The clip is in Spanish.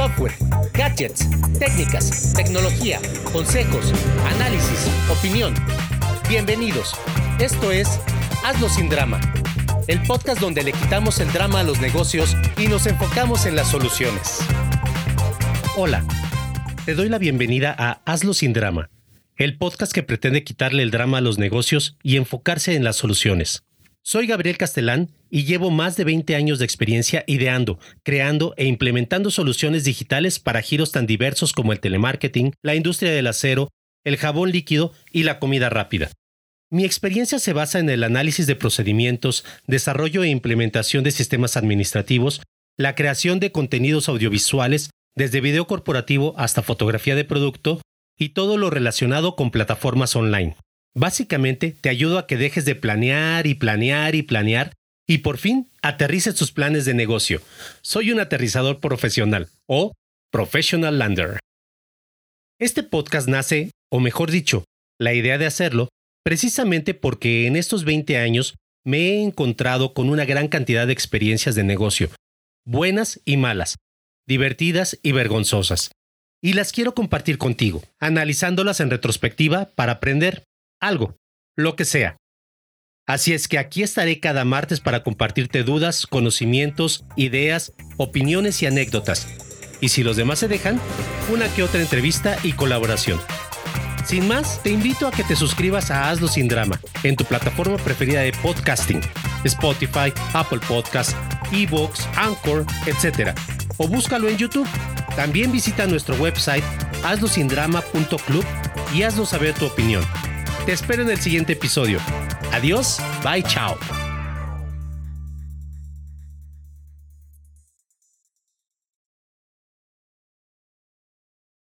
software, gadgets, técnicas, tecnología, consejos, análisis, opinión. Bienvenidos. Esto es Hazlo sin drama, el podcast donde le quitamos el drama a los negocios y nos enfocamos en las soluciones. Hola, te doy la bienvenida a Hazlo sin drama, el podcast que pretende quitarle el drama a los negocios y enfocarse en las soluciones. Soy Gabriel Castelán y llevo más de 20 años de experiencia ideando, creando e implementando soluciones digitales para giros tan diversos como el telemarketing, la industria del acero, el jabón líquido y la comida rápida. Mi experiencia se basa en el análisis de procedimientos, desarrollo e implementación de sistemas administrativos, la creación de contenidos audiovisuales, desde video corporativo hasta fotografía de producto, y todo lo relacionado con plataformas online. Básicamente te ayudo a que dejes de planear y planear y planear y por fin aterrices tus planes de negocio. Soy un aterrizador profesional o Professional Lander. Este podcast nace, o mejor dicho, la idea de hacerlo, precisamente porque en estos 20 años me he encontrado con una gran cantidad de experiencias de negocio, buenas y malas, divertidas y vergonzosas. Y las quiero compartir contigo, analizándolas en retrospectiva para aprender algo, lo que sea. Así es que aquí estaré cada martes para compartirte dudas, conocimientos, ideas, opiniones y anécdotas. Y si los demás se dejan, una que otra entrevista y colaboración. Sin más, te invito a que te suscribas a Hazlo sin drama en tu plataforma preferida de podcasting, Spotify, Apple Podcasts, Evox, Anchor, etc. O búscalo en YouTube. También visita nuestro website hazlosindrama.club y haznos saber tu opinión. Te espero en el siguiente episodio. Adiós, bye, chao.